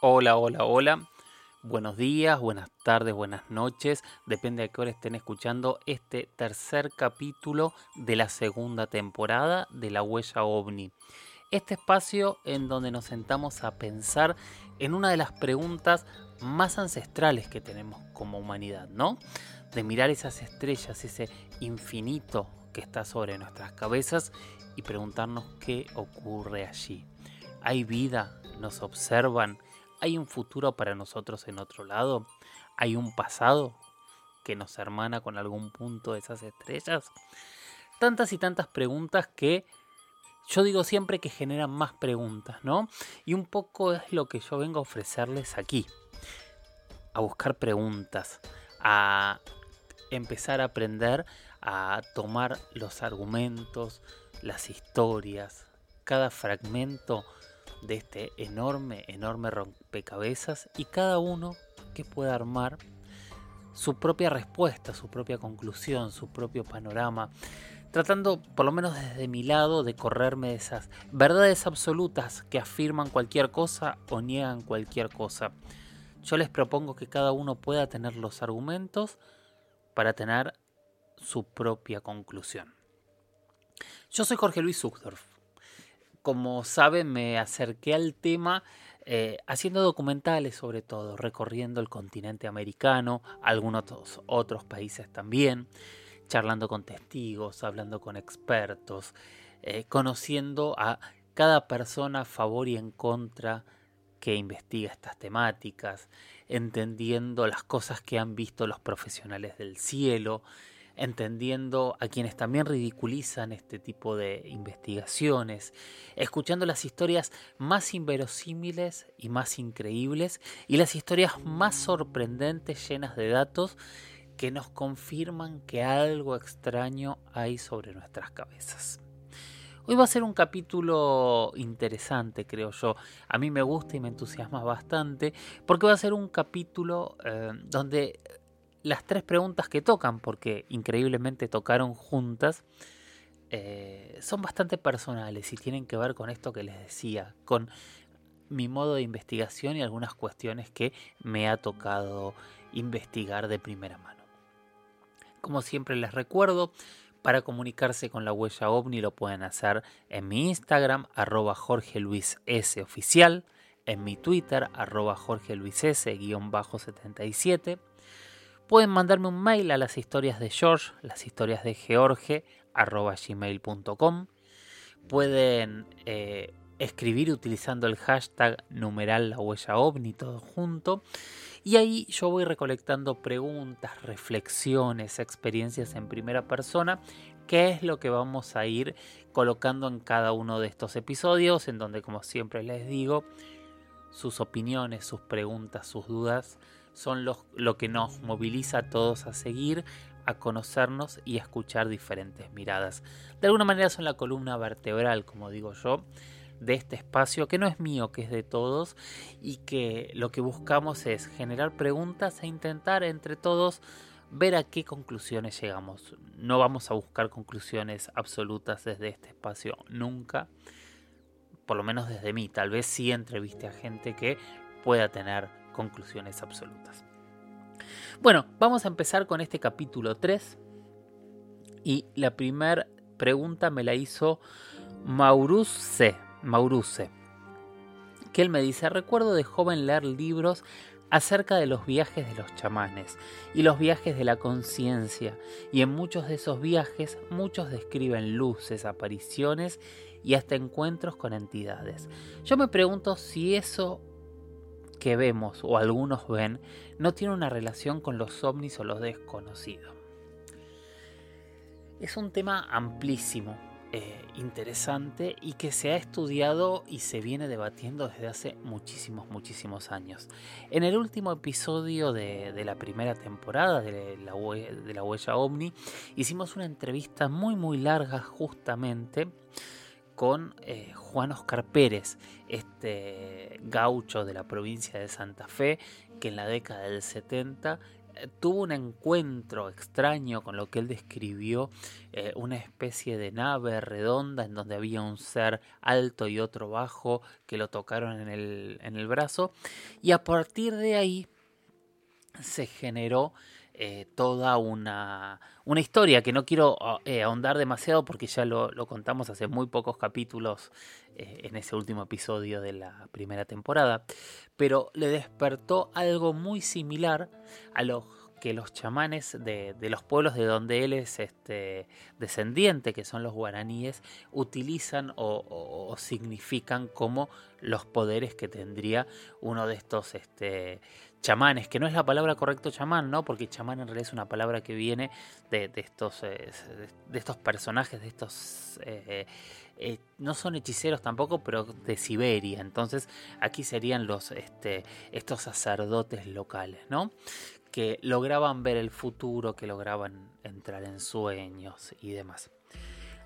Hola, hola, hola. Buenos días, buenas tardes, buenas noches. Depende de qué hora estén escuchando este tercer capítulo de la segunda temporada de La Huella OVNI. Este espacio en donde nos sentamos a pensar en una de las preguntas más ancestrales que tenemos como humanidad, ¿no? De mirar esas estrellas, ese infinito que está sobre nuestras cabezas y preguntarnos qué ocurre allí. ¿Hay vida? ¿Nos observan? ¿Hay un futuro para nosotros en otro lado? ¿Hay un pasado que nos hermana con algún punto de esas estrellas? Tantas y tantas preguntas que yo digo siempre que generan más preguntas, ¿no? Y un poco es lo que yo vengo a ofrecerles aquí a buscar preguntas, a empezar a aprender a tomar los argumentos, las historias, cada fragmento de este enorme, enorme rompecabezas y cada uno que pueda armar su propia respuesta, su propia conclusión, su propio panorama, tratando, por lo menos desde mi lado, de correrme de esas verdades absolutas que afirman cualquier cosa o niegan cualquier cosa. Yo les propongo que cada uno pueda tener los argumentos para tener su propia conclusión. Yo soy Jorge Luis Zuckdorf. Como saben, me acerqué al tema eh, haciendo documentales sobre todo, recorriendo el continente americano, algunos otros países también, charlando con testigos, hablando con expertos, eh, conociendo a cada persona a favor y en contra que investiga estas temáticas, entendiendo las cosas que han visto los profesionales del cielo, entendiendo a quienes también ridiculizan este tipo de investigaciones, escuchando las historias más inverosímiles y más increíbles y las historias más sorprendentes llenas de datos que nos confirman que algo extraño hay sobre nuestras cabezas. Hoy va a ser un capítulo interesante, creo yo. A mí me gusta y me entusiasma bastante porque va a ser un capítulo eh, donde las tres preguntas que tocan, porque increíblemente tocaron juntas, eh, son bastante personales y tienen que ver con esto que les decía, con mi modo de investigación y algunas cuestiones que me ha tocado investigar de primera mano. Como siempre les recuerdo, para comunicarse con la huella ovni lo pueden hacer en mi Instagram, arroba Jorge Luis S oficial, en mi Twitter, arroba Jorge Luis S, guion bajo 77. Pueden mandarme un mail a las historias de George, las historias de George, arroba gmail.com. Pueden eh, escribir utilizando el hashtag numeral la huella ovni, todo junto. Y ahí yo voy recolectando preguntas, reflexiones, experiencias en primera persona, que es lo que vamos a ir colocando en cada uno de estos episodios, en donde como siempre les digo, sus opiniones, sus preguntas, sus dudas son lo que nos moviliza a todos a seguir, a conocernos y a escuchar diferentes miradas. De alguna manera son la columna vertebral, como digo yo, de este espacio que no es mío, que es de todos y que lo que buscamos es generar preguntas e intentar entre todos ver a qué conclusiones llegamos. No vamos a buscar conclusiones absolutas desde este espacio nunca, por lo menos desde mí. Tal vez sí entreviste a gente que pueda tener conclusiones absolutas. Bueno, vamos a empezar con este capítulo 3 y la primera pregunta me la hizo Mauruse, Mauruse, que él me dice, recuerdo de joven leer libros acerca de los viajes de los chamanes y los viajes de la conciencia, y en muchos de esos viajes muchos describen luces, apariciones y hasta encuentros con entidades. Yo me pregunto si eso que vemos o algunos ven no tiene una relación con los ovnis o los desconocidos. Es un tema amplísimo eh, interesante y que se ha estudiado y se viene debatiendo desde hace muchísimos, muchísimos años. En el último episodio de, la primera temporada de la, de la Huella OVNI hicimos una entrevista muy, muy larga justamente con eh, Juan Oscar Pérez, este gaucho de la provincia de Santa Fe, que en la década del 70 tuvo un encuentro extraño con lo que él describió, eh, una especie de nave redonda en donde había un ser alto y otro bajo que lo tocaron en el, en el brazo, y a partir de ahí se generó eh, toda una, una, historia que no quiero eh, ahondar demasiado porque ya lo, lo, contamos hace muy pocos capítulos en ese último episodio de la primera temporada, pero le despertó algo muy similar a lo que los chamanes de, los pueblos de donde él es este, descendiente, que son los guaraníes, utilizan o, significan como los poderes que tendría uno de estos este, chamanes, que no es la palabra correcta chamán, ¿no? Porque chamán en realidad es una palabra que viene de, estos, eh, de estos personajes, de estos eh, eh, no son hechiceros tampoco, pero de Siberia. Entonces aquí serían los, este, estos sacerdotes locales, ¿no? Que lograban ver el futuro, que lograban entrar en sueños y demás.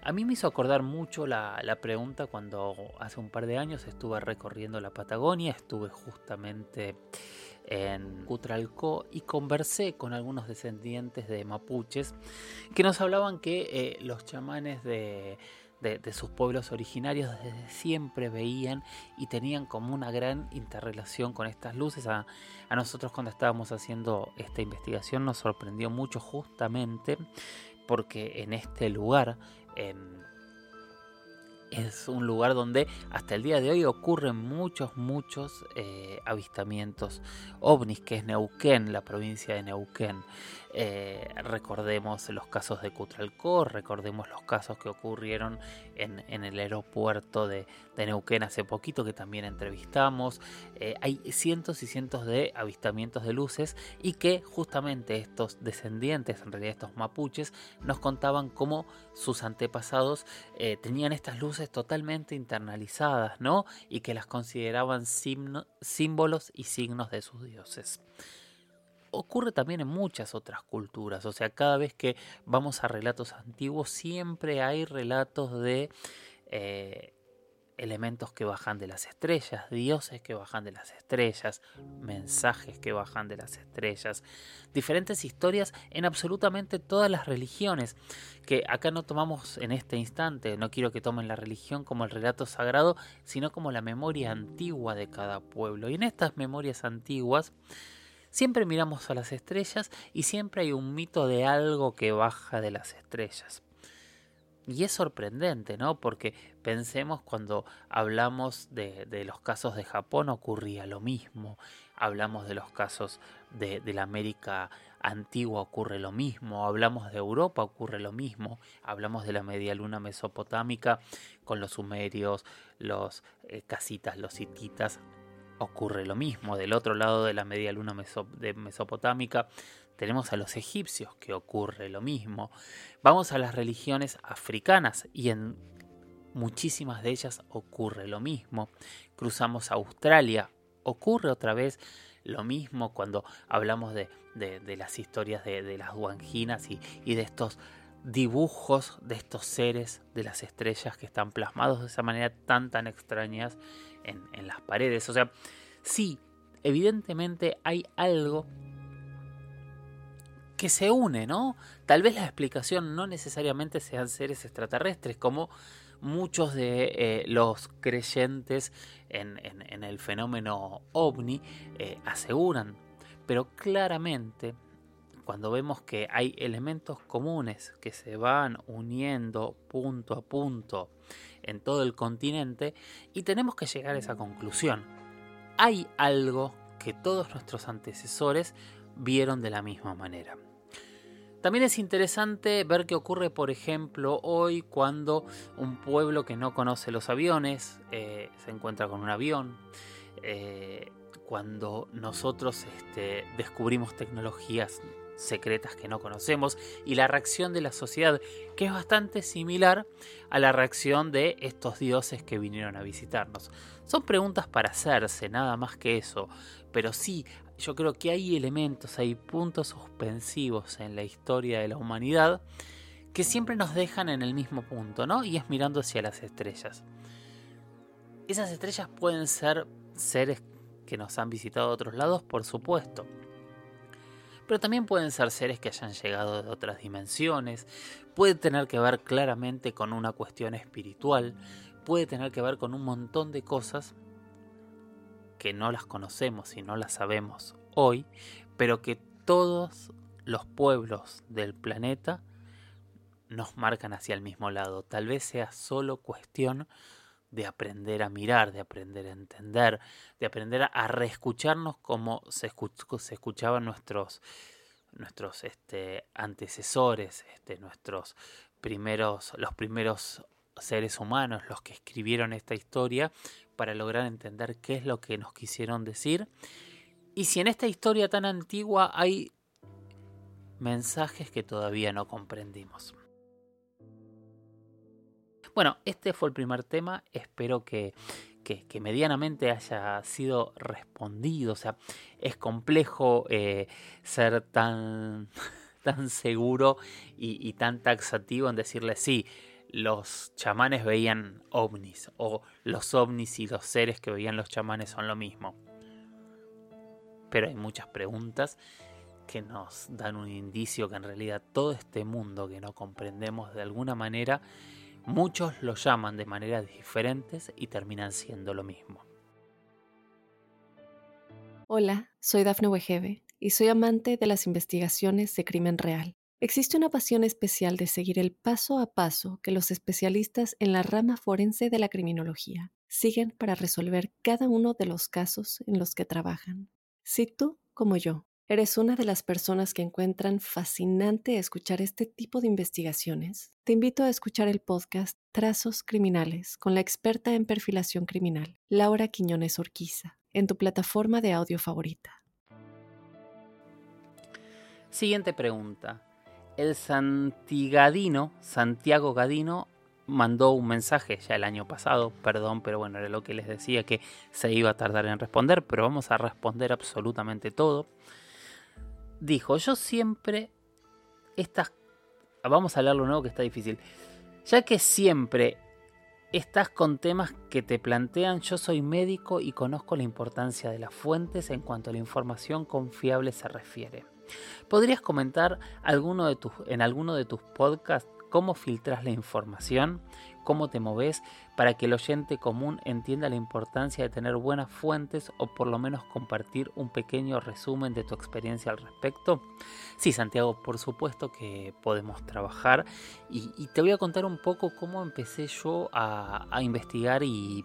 A mí me hizo acordar mucho la, la, pregunta cuando hace un par de años estuve recorriendo la Patagonia, estuve justamente en Cutralcó y conversé con algunos descendientes de mapuches que nos hablaban que eh, los chamanes de, de, sus pueblos originarios desde siempre veían y tenían como una gran interrelación con estas luces. A, nosotros cuando estábamos haciendo esta investigación nos sorprendió mucho justamente porque en este lugar, en, es un lugar donde hasta el día de hoy ocurren muchos, muchos eh, avistamientos ovnis, que es Neuquén, la provincia de Neuquén. Eh, recordemos los casos de Cutralcó, recordemos los casos que ocurrieron en, el aeropuerto de, Neuquén hace poquito, que también entrevistamos. Eh, hay cientos y cientos de avistamientos de luces y que justamente estos descendientes, en realidad estos mapuches, nos contaban cómo sus antepasados eh, tenían estas luces totalmente internalizadas, ¿no? Y que las consideraban símbolos y signos de sus dioses ocurre también en muchas otras culturas. O sea, cada vez que vamos a relatos antiguos, siempre hay relatos de eh, elementos que bajan de las estrellas, dioses que bajan de las estrellas, mensajes que bajan de las estrellas, diferentes historias en absolutamente todas las religiones, que acá no tomamos en este instante, no quiero que tomen la religión como el relato sagrado, sino como la memoria antigua de cada pueblo. Y en estas memorias antiguas, Siempre miramos a las estrellas y siempre hay un mito de algo que baja de las estrellas. Y es sorprendente, ¿no? Porque pensemos cuando hablamos de, los casos de Japón ocurría lo mismo. Hablamos de los casos de, la América antigua ocurre lo mismo. Hablamos de Europa ocurre lo mismo. Hablamos de la media luna mesopotámica con los sumerios, los eh, casitas, los hititas ocurre lo mismo. Del otro lado de la media luna de mesopotámica tenemos a los egipcios, que ocurre lo mismo. Vamos a las religiones africanas y en muchísimas de ellas ocurre lo mismo. Cruzamos a Australia, ocurre otra vez lo mismo cuando hablamos de, las historias de, las guanginas y, de estos dibujos de estos seres de las estrellas que están plasmados de esa manera tan tan extrañas en, las paredes. O sea, sí, evidentemente hay algo que se une, ¿no? Tal vez la explicación no necesariamente sean seres extraterrestres, como muchos de eh, los creyentes en, el fenómeno ovni eh, aseguran. Pero claramente, cuando vemos que hay elementos comunes que se van uniendo punto a punto en todo el continente, y tenemos que llegar a esa conclusión. Hay algo que todos nuestros antecesores vieron de la misma manera. También es interesante ver qué ocurre, por ejemplo, hoy cuando un pueblo que no conoce los aviones eh, se encuentra con un avión, eh, cuando nosotros este, descubrimos tecnologías secretas que no conocemos y la reacción de la sociedad que es bastante similar a la reacción de estos dioses que vinieron a visitarnos. Son preguntas para hacerse, nada más que eso, pero sí yo creo que hay elementos, hay puntos suspensivos en la historia de la humanidad que siempre nos dejan en el mismo punto, ¿no? Y es mirando hacia las estrellas. Esas estrellas pueden ser seres que nos han visitado de otros lados, por supuesto. Pero también pueden ser seres que hayan llegado de otras dimensiones. Puede tener que ver claramente con una cuestión espiritual. Puede tener que ver con un montón de cosas que no las conocemos y no las sabemos hoy, pero que todos los pueblos del planeta nos marcan hacia el mismo lado. Tal vez sea solo cuestión de aprender a mirar, de aprender a entender, de aprender a reescucharnos como se, escuchaban nuestros, nuestros este, antecesores, este, nuestros primeros, los primeros seres humanos, los que escribieron esta historia, para lograr entender qué es lo que nos quisieron decir. Y si en esta historia tan antigua hay mensajes que todavía no comprendimos. Bueno, este fue el primer tema. Espero que, medianamente haya sido respondido. O sea, es complejo eh, ser tan, tan seguro y, y tan taxativo en decirle sí los chamanes veían ovnis o los ovnis y los seres que veían los chamanes son lo mismo. Pero hay muchas preguntas que nos dan un indicio que en realidad todo este mundo que no comprendemos de alguna manera, muchos lo llaman de maneras diferentes y terminan siendo lo mismo. Hola, soy Dafne Wegebe y soy amante de las investigaciones de crimen real. Existe una pasión especial de seguir el paso a paso que los especialistas en la rama forense de la criminología siguen para resolver cada uno de los casos en los que trabajan. Si tú, como yo, eres una de las personas que encuentran fascinante escuchar este tipo de investigaciones, te invito a escuchar el podcast Trazos Criminales con la experta en perfilación criminal, Laura Quiñones Orquiza, en tu plataforma de audio favorita. Siguiente pregunta el Santigadino, Santiago Gadino, mandó un mensaje ya el año pasado, perdón, pero bueno, era lo que les decía que se iba a tardar en responder, pero vamos a responder absolutamente todo. Dijo, yo siempre estas... Vamos a hablarlo nuevo que está difícil. Ya que siempre estás con temas que te plantean, yo soy médico y conozco la importancia de las fuentes en cuanto a la información confiable se refiere. ¿Podrías comentar alguno de tus, en alguno de tus podcasts cómo filtras la información, cómo te moves para que el oyente común entienda la importancia de tener buenas fuentes o por lo menos compartir un pequeño resumen de tu experiencia al respecto? Sí, Santiago, por supuesto que podemos trabajar y, te voy a contar un poco cómo empecé yo a, investigar y,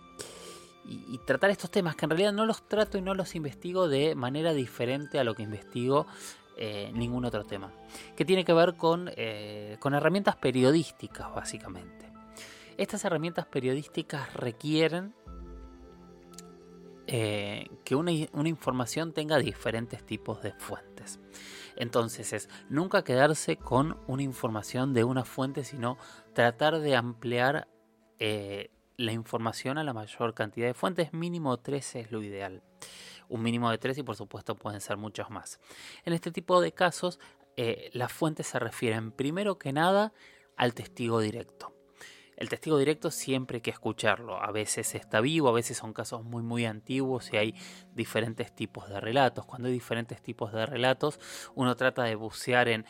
tratar estos temas, que en realidad no los trato y no los investigo de manera diferente a lo que investigo eh, ningún otro tema, que tiene que ver con, eh, con herramientas periodísticas, básicamente. Estas herramientas periodísticas requieren eh, que una, información tenga diferentes tipos de fuentes. Entonces es nunca quedarse con una información de una fuente, sino tratar de ampliar la información a la mayor cantidad de fuentes. Mínimo 13 es lo ideal un mínimo de tres y por supuesto pueden ser muchos más. En este tipo de casos, eh, las fuentes se refieren primero que nada al testigo directo. El testigo directo siempre hay que escucharlo. A veces está vivo, a veces son casos muy muy antiguos y hay diferentes tipos de relatos. Cuando hay diferentes tipos de relatos, uno trata de bucear en,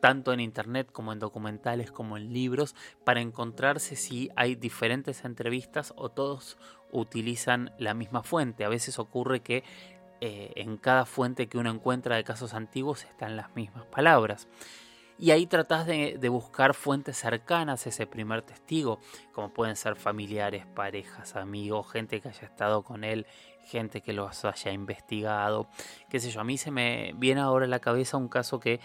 tanto en internet como en documentales como en libros para encontrarse si hay diferentes entrevistas o todos utilizan la misma fuente. A veces ocurre que eh, en cada fuente que uno encuentra de casos antiguos están las mismas palabras. Y ahí tratás de, buscar fuentes cercanas a ese primer testigo, como pueden ser familiares, parejas, amigos, gente que haya estado con él, gente que lo haya investigado, qué sé yo. A mí se me viene ahora a la cabeza un caso que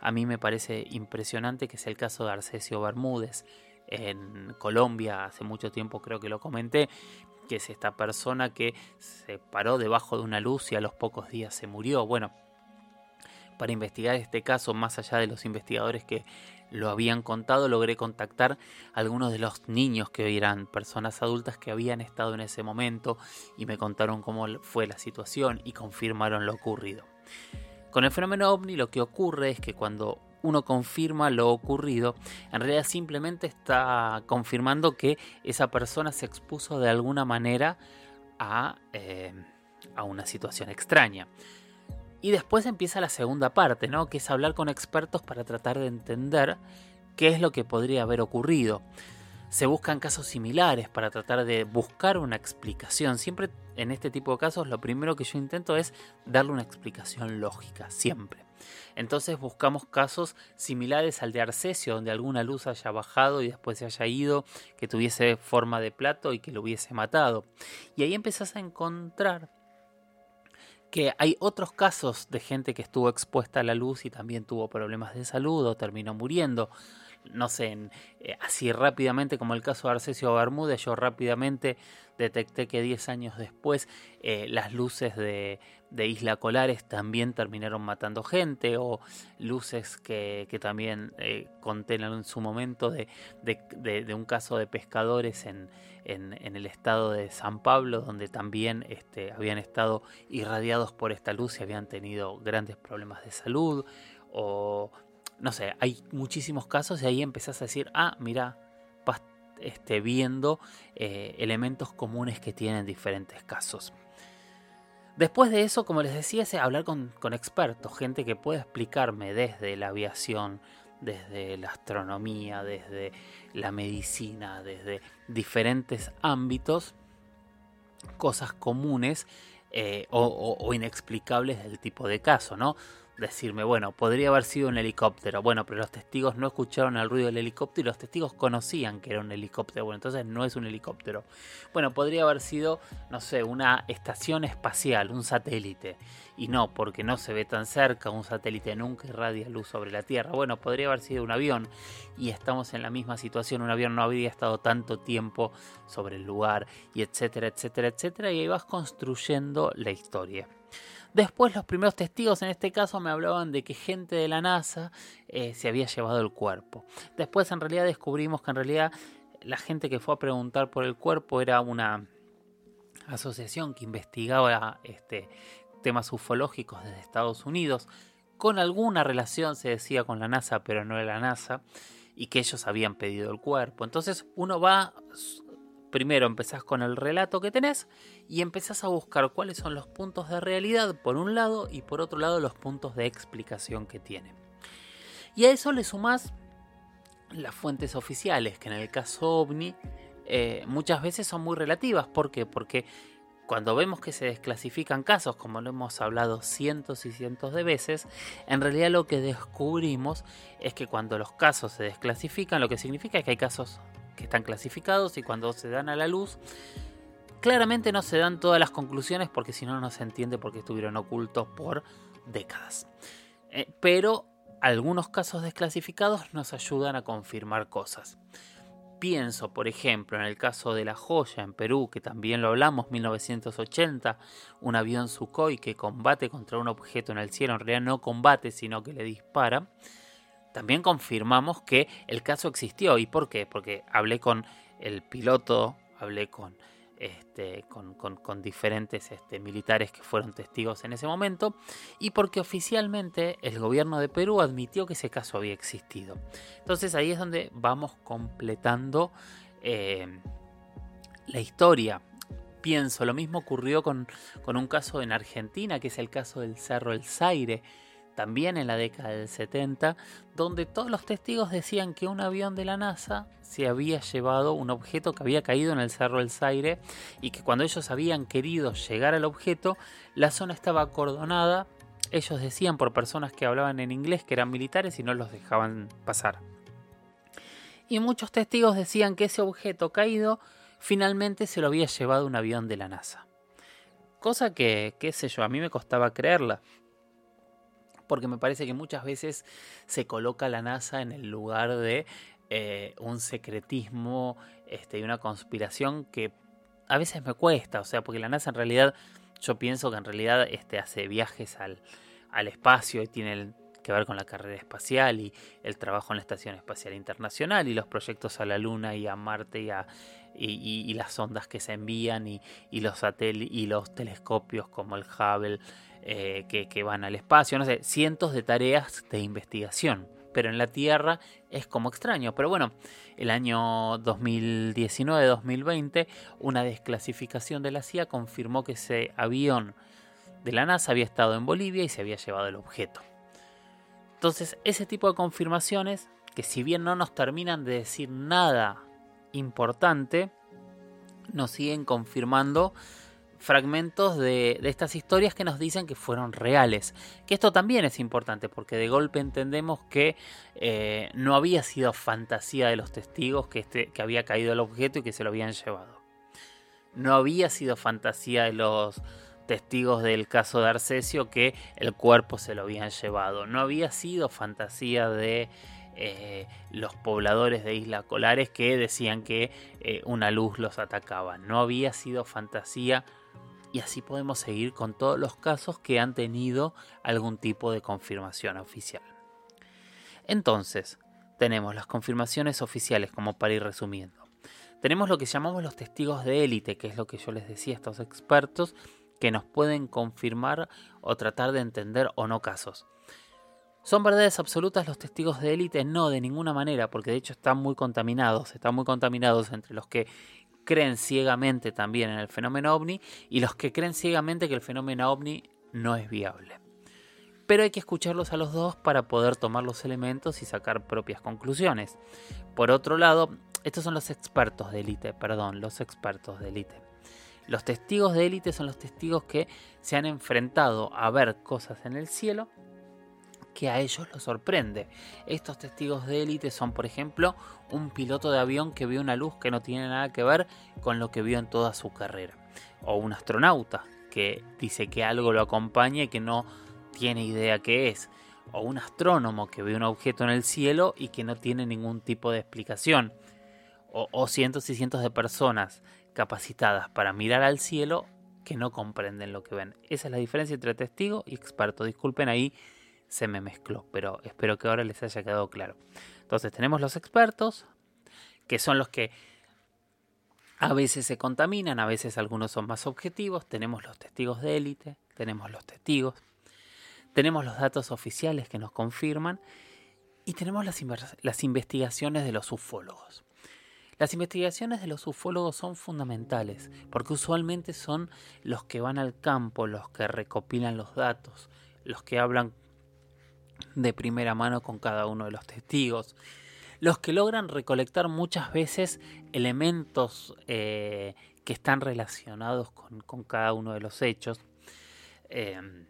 a mí me parece impresionante, que es el caso de Arcesio Bermúdez en Colombia, hace mucho tiempo creo que lo comenté, que es esta persona que se paró debajo de una luz y a los pocos días se murió. Bueno, para investigar este caso, más allá de los investigadores que lo habían contado, logré contactar a algunos de los niños que eran personas adultas que habían estado en ese momento y me contaron cómo fue la situación y confirmaron lo ocurrido. Con el fenómeno ovni lo que ocurre es que cuando uno confirma lo ocurrido, en realidad simplemente está confirmando que esa persona se expuso de alguna manera a, eh, a una situación extraña. Y después empieza la segunda parte, ¿no? Que es hablar con expertos para tratar de entender qué es lo que podría haber ocurrido. Se buscan casos similares para tratar de buscar una explicación. Siempre en este tipo de casos lo primero que yo intento es darle una explicación lógica, siempre. Entonces buscamos casos similares al de Arcesio, donde alguna luz haya bajado y después se haya ido, que tuviese forma de plato y que lo hubiese matado. Y ahí empezás a encontrar que hay otros casos de gente que estuvo expuesta a la luz y también tuvo problemas de salud o terminó muriendo. No sé, eh, así rápidamente como el caso de Arcesio Bermúdez, yo rápidamente detecté que 10 años después eh, las luces de, Isla Colares también terminaron matando gente o luces que, también eh, en su momento de, de un caso de pescadores en, en, el estado de San Pablo, donde también este, habían estado irradiados por esta luz y habían tenido grandes problemas de salud. O no sé, hay muchísimos casos y ahí empezás a decir, ah, mira, este, viendo eh, elementos comunes que tienen diferentes casos. Después de eso, como les decía, hablar con, con expertos, gente que puede explicarme desde la aviación, desde la astronomía, desde la medicina, desde diferentes ámbitos, cosas comunes eh, o, inexplicables del tipo de caso, ¿no? Decirme, bueno, podría haber sido un helicóptero. Bueno, pero los testigos no escucharon el ruido del helicóptero y los testigos conocían que era un helicóptero. Bueno, entonces no es un helicóptero. Bueno, podría haber sido, no sé, una estación espacial, un satélite. Y no, porque no se ve tan cerca, un satélite nunca irradia luz sobre la Tierra. Bueno, podría haber sido un avión y estamos en la misma situación. Un avión no habría estado tanto tiempo sobre el lugar y etcétera, etcétera, etcétera. Y ahí vas construyendo la historia. Después los primeros testigos en este caso me hablaban de que gente de la NASA eh, se había llevado el cuerpo. Después en realidad descubrimos que en realidad la gente que fue a preguntar por el cuerpo era una asociación que investigaba este, temas ufológicos desde Estados Unidos, con alguna relación se decía con la NASA, pero no era la NASA, y que ellos habían pedido el cuerpo. Entonces uno va primero empezás con el relato que tenés y empezás a buscar cuáles son los puntos de realidad por un lado y por otro lado los puntos de explicación que tiene. Y a eso le sumás las fuentes oficiales, que en el caso ovni eh, muchas veces son muy relativas. ¿Por qué? Porque cuando vemos que se desclasifican casos, como lo hemos hablado cientos y cientos de veces, en realidad lo que descubrimos es que cuando los casos se desclasifican, lo que significa es que hay casos que están clasificados y cuando se dan a la luz, claramente no se dan todas las conclusiones porque si no no se entiende por qué estuvieron ocultos por décadas. Eh, pero algunos casos desclasificados nos ayudan a confirmar cosas. Pienso, por ejemplo, en el caso de la joya en Perú, que también lo hablamos, 1980, un avión Sukhoi que combate contra un objeto en el cielo, en realidad no combate, sino que le dispara también confirmamos que el caso existió. ¿Y por qué? Porque hablé con el piloto, hablé con este, diferentes este, militares que fueron testigos en ese momento, y porque oficialmente el gobierno de Perú admitió que ese caso había existido. Entonces ahí es donde vamos completando eh, la historia. Pienso, lo mismo ocurrió con, con un caso en Argentina, que es el caso del Cerro El Zaire, también en la década del 70, donde todos los testigos decían que un avión de la NASA se había llevado un objeto que había caído en el Cerro del Zaire y que cuando ellos habían querido llegar al objeto, la zona estaba acordonada. Ellos decían por personas que hablaban en inglés que eran militares y no los dejaban pasar. Y muchos testigos decían que ese objeto caído finalmente se lo había llevado un avión de la NASA. Cosa que, qué sé yo, a mí me costaba creerla porque me parece que muchas veces se coloca la NASA en el lugar de eh, un secretismo este, y una conspiración que a veces me cuesta, o sea, porque la NASA en realidad, yo pienso que en realidad este, hace viajes al, espacio y tiene que ver con la carrera espacial y el trabajo en la Estación Espacial Internacional y los proyectos a la Luna y a Marte y, y, las ondas que se envían y, los satélites y los telescopios como el Hubble eh, que, van al espacio, no sé, cientos de tareas de investigación. Pero en la Tierra es como extraño. Pero bueno, el año 2019-2020, una desclasificación de la CIA confirmó que ese avión de la NASA había estado en Bolivia y se había llevado el objeto. Entonces, ese tipo de confirmaciones, que si bien no nos terminan de decir nada importante, nos siguen confirmando fragmentos de, estas historias que nos dicen que fueron reales. Que esto también es importante porque de golpe entendemos que eh, no había sido fantasía de los testigos que, este, que había caído el objeto y que se lo habían llevado. No había sido fantasía de los testigos del caso de Arcesio que el cuerpo se lo habían llevado. No había sido fantasía de eh, los pobladores de Isla Colares que decían que eh, una luz los atacaba. No había sido fantasía y así podemos seguir con todos los casos que han tenido algún tipo de confirmación oficial. Entonces, tenemos las confirmaciones oficiales como para ir resumiendo. Tenemos lo que llamamos los testigos de élite, que es lo que yo les decía a estos expertos, que nos pueden confirmar o tratar de entender o no casos. ¿Son verdades absolutas los testigos de élite? No, de ninguna manera, porque de hecho están muy contaminados, están muy contaminados entre los que creen ciegamente también en el fenómeno ovni y los que creen ciegamente que el fenómeno ovni no es viable. Pero hay que escucharlos a los dos para poder tomar los elementos y sacar propias conclusiones. Por otro lado, estos son los expertos de élite, perdón, los expertos de élite. Los testigos de élite son los testigos que se han enfrentado a ver cosas en el cielo que a ellos los sorprende. Estos testigos de élite son, por ejemplo, un piloto de avión que vio una luz que no tiene nada que ver con lo que vio en toda su carrera. O un astronauta que dice que algo lo acompaña y que no tiene idea qué es. O un astrónomo que ve un objeto en el cielo y que no tiene ningún tipo de explicación. O, o cientos y cientos de personas capacitadas para mirar al cielo que no comprenden lo que ven. Esa es la diferencia entre testigo y experto. Disculpen ahí se me mezcló, pero espero que ahora les haya quedado claro. Entonces tenemos los expertos, que son los que a veces se contaminan, a veces algunos son más objetivos, tenemos los testigos de élite, tenemos los testigos, tenemos los datos oficiales que nos confirman y tenemos las, las investigaciones de los ufólogos. Las investigaciones de los ufólogos son fundamentales porque usualmente son los que van al campo, los que recopilan los datos, los que hablan de primera mano con cada uno de los testigos, los que logran recolectar muchas veces elementos eh, que están relacionados con, cada uno de los hechos, em,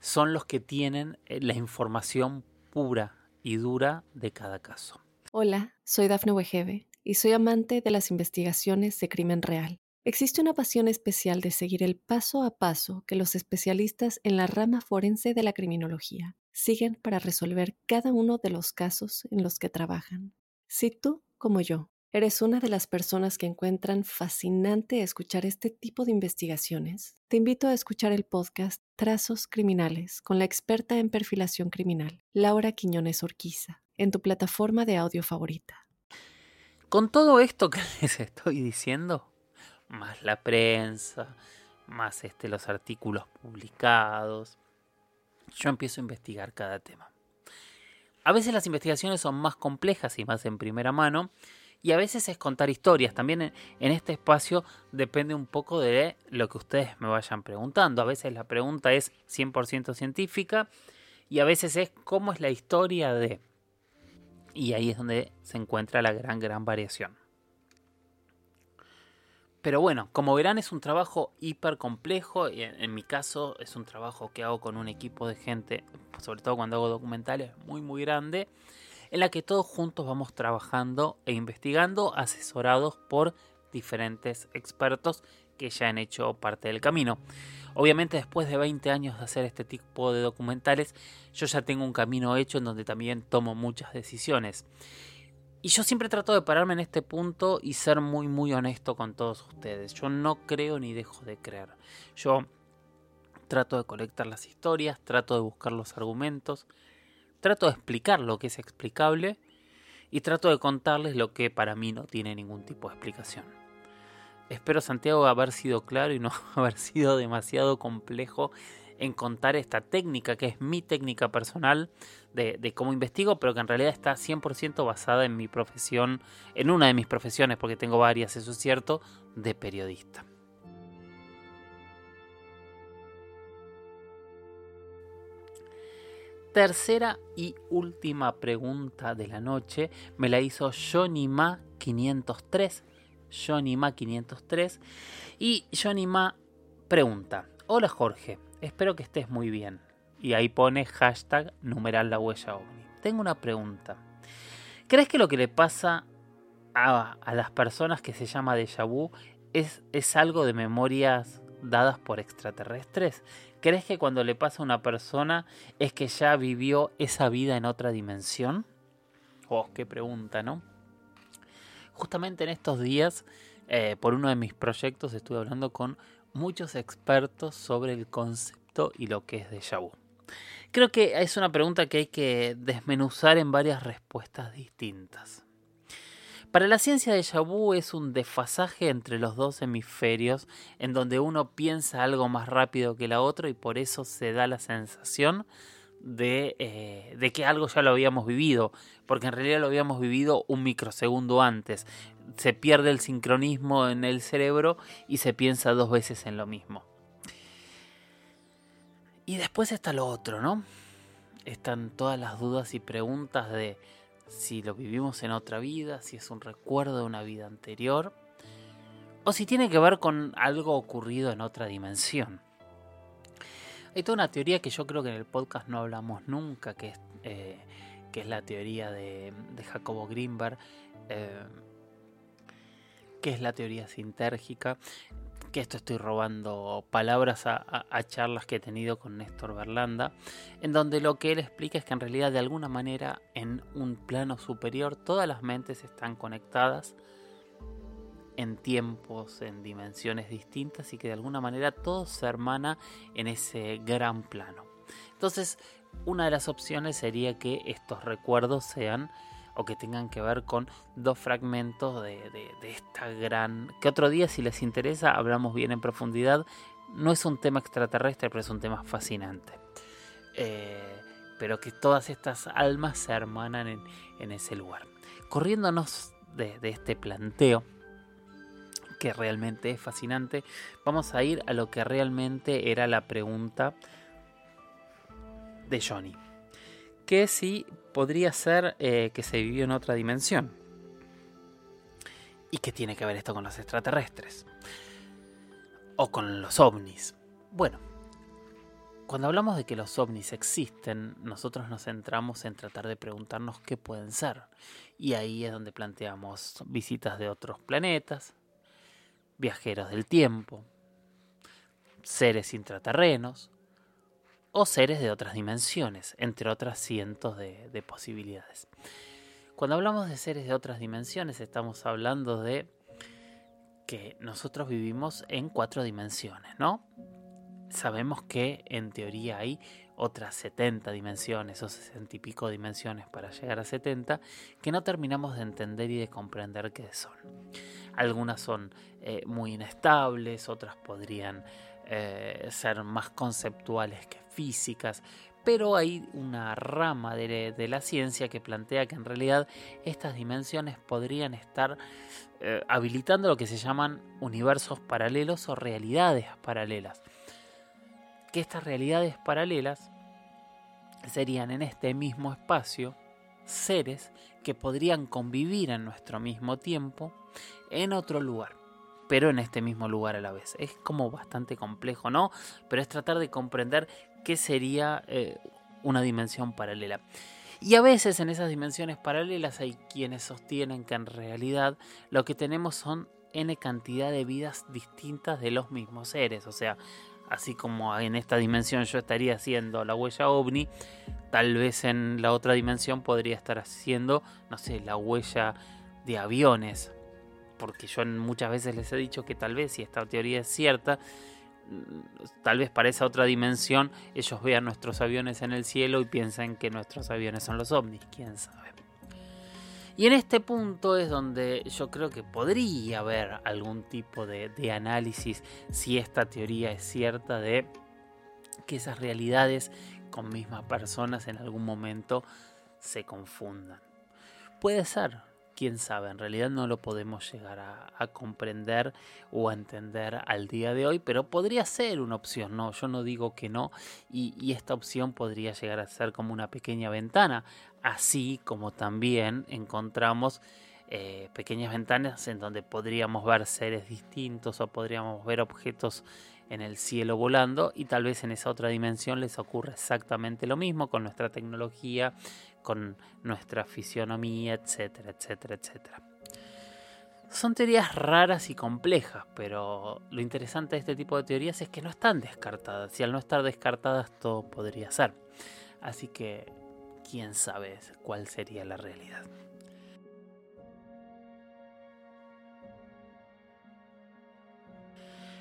son los que tienen eh, la información pura y dura de cada caso. Hola, soy Dafne Wegebe y soy amante de las investigaciones de crimen real. Existe una pasión especial de seguir el paso a paso que los especialistas en la rama forense de la criminología siguen para resolver cada uno de los casos en los que trabajan. Si tú, como yo, eres una de las personas que encuentran fascinante escuchar este tipo de investigaciones, te invito a escuchar el podcast Trazos Criminales con la experta en perfilación criminal, Laura Quiñones Orquiza, en tu plataforma de audio favorita. Con todo esto que les estoy diciendo, más la prensa, más este, los artículos publicados. Yo empiezo a investigar cada tema. A veces las investigaciones son más complejas y más en primera mano, y a veces es contar historias. También en, este espacio depende un poco de lo que ustedes me vayan preguntando. A veces la pregunta es 100% científica y a veces es cómo es la historia de... Y ahí es donde se encuentra la gran, gran variación. Pero bueno, como verán es un trabajo hiper complejo y en, mi caso es un trabajo que hago con un equipo de gente, sobre todo cuando hago documentales, muy muy grande, en la que todos juntos vamos trabajando e investigando asesorados por diferentes expertos que ya han hecho parte del camino. Obviamente después de 20 años de hacer este tipo de documentales, yo ya tengo un camino hecho en donde también tomo muchas decisiones. Y yo siempre trato de pararme en este punto y ser muy muy honesto con todos ustedes. Yo no creo ni dejo de creer. Yo trato de colectar las historias, trato de buscar los argumentos, trato de explicar lo que es explicable y trato de contarles lo que para mí no tiene ningún tipo de explicación. Espero Santiago haber sido claro y no haber sido demasiado complejo en contar esta técnica, que es mi técnica personal de, cómo investigo, pero que en realidad está 100% basada en mi profesión, en una de mis profesiones, porque tengo varias, eso es cierto, de periodista. Tercera y última pregunta de la noche me la hizo Johnny Ma 503. Johnny Ma 503. Y Johnny Ma pregunta: Hola Jorge, espero que estés muy bien. Y ahí pone hashtag numeral la huella ovni. Tengo una pregunta. ¿Crees que lo que le pasa a, las personas que se llama déjà vu es, es algo de memorias dadas por extraterrestres? ¿Crees que cuando le pasa a una persona es que ya vivió esa vida en otra dimensión? Oh, qué pregunta, ¿no? Justamente en estos días, eh, por uno de mis proyectos, estuve hablando con muchos expertos sobre el concepto y lo que es déjà vu. Creo que es una pregunta que hay que desmenuzar en varias respuestas distintas. Para la ciencia de vu es un desfasaje entre los dos hemisferios en donde uno piensa algo más rápido que la otra y por eso se da la sensación de, eh, de, que algo ya lo habíamos vivido, porque en realidad lo habíamos vivido un microsegundo antes. Se pierde el sincronismo en el cerebro y se piensa dos veces en lo mismo. Y después está lo otro, ¿no? Están todas las dudas y preguntas de si lo vivimos en otra vida, si es un recuerdo de una vida anterior, o si tiene que ver con algo ocurrido en otra dimensión. Hay toda una teoría que yo creo que en el podcast no hablamos nunca, que es, eh, que es la teoría de, Jacobo Greenberg, eh, que es la teoría sintérgica, que esto estoy robando palabras a, charlas que he tenido con Néstor Berlanda, en donde lo que él explica es que en realidad de alguna manera en un plano superior todas las mentes están conectadas en tiempos, en dimensiones distintas y que de alguna manera todo se hermana en ese gran plano. Entonces, una de las opciones sería que estos recuerdos sean o que tengan que ver con dos fragmentos de, esta gran... que otro día si les interesa hablamos bien en profundidad. No es un tema extraterrestre, pero es un tema fascinante. Eh, pero que todas estas almas se hermanan en, ese lugar. Corriéndonos de, de este planteo, que realmente es fascinante, vamos a ir a lo que realmente era la pregunta de Johnny. Que si podría ser eh, que se vivió en otra dimensión. ¿Y qué tiene que ver esto con los extraterrestres? O con los ovnis. Bueno, cuando hablamos de que los ovnis existen, nosotros nos centramos en tratar de preguntarnos qué pueden ser. Y ahí es donde planteamos visitas de otros planetas, viajeros del tiempo, seres intraterrenos, o seres de otras dimensiones, entre otras cientos de, posibilidades. Cuando hablamos de seres de otras dimensiones, estamos hablando de que nosotros vivimos en cuatro dimensiones, ¿no? Sabemos que en teoría hay otras 70 dimensiones o 60 y pico dimensiones para llegar a 70 que no terminamos de entender y de comprender qué son. algunas son eh, muy inestables, otras podrían eh, ser más conceptuales que físicas, pero hay una rama de, la ciencia que plantea que en realidad estas dimensiones podrían estar eh, habilitando lo que se llaman universos paralelos o realidades paralelas. Que estas realidades paralelas serían en este mismo espacio seres que podrían convivir en nuestro mismo tiempo en otro lugar pero en este mismo lugar a la vez. Es como bastante complejo, ¿no? Pero es tratar de comprender qué sería eh, una dimensión paralela. Y a veces en esas dimensiones paralelas hay quienes sostienen que en realidad lo que tenemos son n cantidad de vidas distintas de los mismos seres. O sea, así como en esta dimensión yo estaría haciendo la huella ovni, tal vez en la otra dimensión podría estar haciendo, no sé, la huella de aviones porque yo muchas veces les he dicho que tal vez si esta teoría es cierta, mm, tal vez para esa otra dimensión ellos vean nuestros aviones en el cielo y piensen que nuestros aviones son los ovnis, quién sabe. Y en este punto es donde yo creo que podría haber algún tipo de, de análisis si esta teoría es cierta de que esas realidades con mismas personas en algún momento se confundan. Puede ser, quién sabe, en realidad no lo podemos llegar a, comprender o a entender al día de hoy, pero podría ser una opción, no, yo no digo que no, y, esta opción podría llegar a ser como una pequeña ventana, así como también encontramos eh, pequeñas ventanas en donde podríamos ver seres distintos o podríamos ver objetos en el cielo volando y tal vez en esa otra dimensión les ocurra exactamente lo mismo con nuestra tecnología, con nuestra fisionomía, etcétera, etcétera, etcétera. Son teorías raras y complejas, pero lo interesante de este tipo de teorías es que no están descartadas y al no estar descartadas todo podría ser. Así que, quién sabe cuál sería la realidad.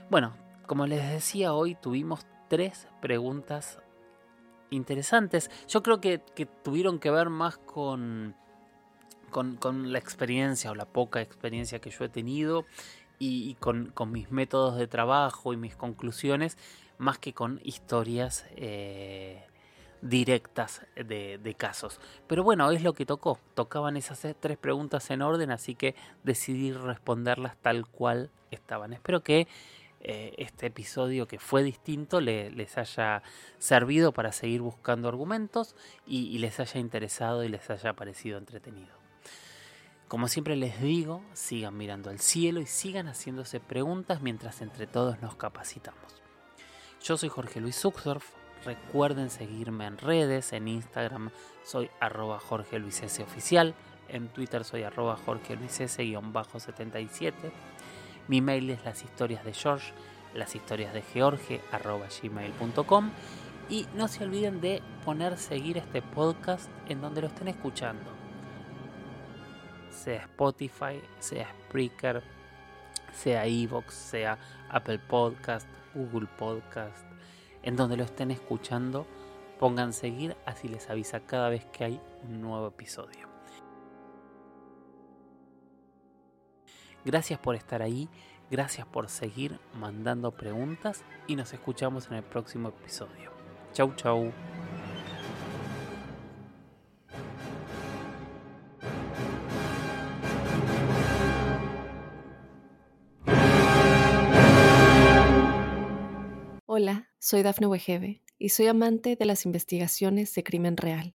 Bueno, como les decía hoy, tuvimos tres preguntas interesantes. Yo creo que, tuvieron que ver más con, con, la experiencia o la poca experiencia que yo he tenido y, con, mis métodos de trabajo y mis conclusiones, más que con historias eh, directas de, de, casos. Pero bueno, es lo que tocó. Tocaban esas tres preguntas en orden, así que decidí responderlas tal cual estaban. Espero que eh, este episodio que fue distinto les haya servido para seguir buscando argumentos y, les haya interesado y les haya parecido entretenido. Como siempre les digo, sigan mirando al cielo y sigan haciéndose preguntas mientras entre todos nos capacitamos. Yo soy Jorge Luis Zuxdorf, recuerden seguirme en redes, en Instagram soy arroba Jorge Luis S oficial, en Twitter soy arroba Jorge Luis S-77 mi mail es las historias de George, las historias de George, arroba gmail.com. Y no se olviden de poner seguir este podcast en donde lo estén escuchando. Sea Spotify, sea Spreaker, sea Evox, sea Apple Podcast, Google Podcast, en donde lo estén escuchando, pongan seguir, así les avisa cada vez que hay un nuevo episodio. Gracias por estar ahí, gracias por seguir mandando preguntas y nos escuchamos en el próximo episodio. Chau chau. Hola, soy Dafne Wegebe y soy amante de las investigaciones de crimen real.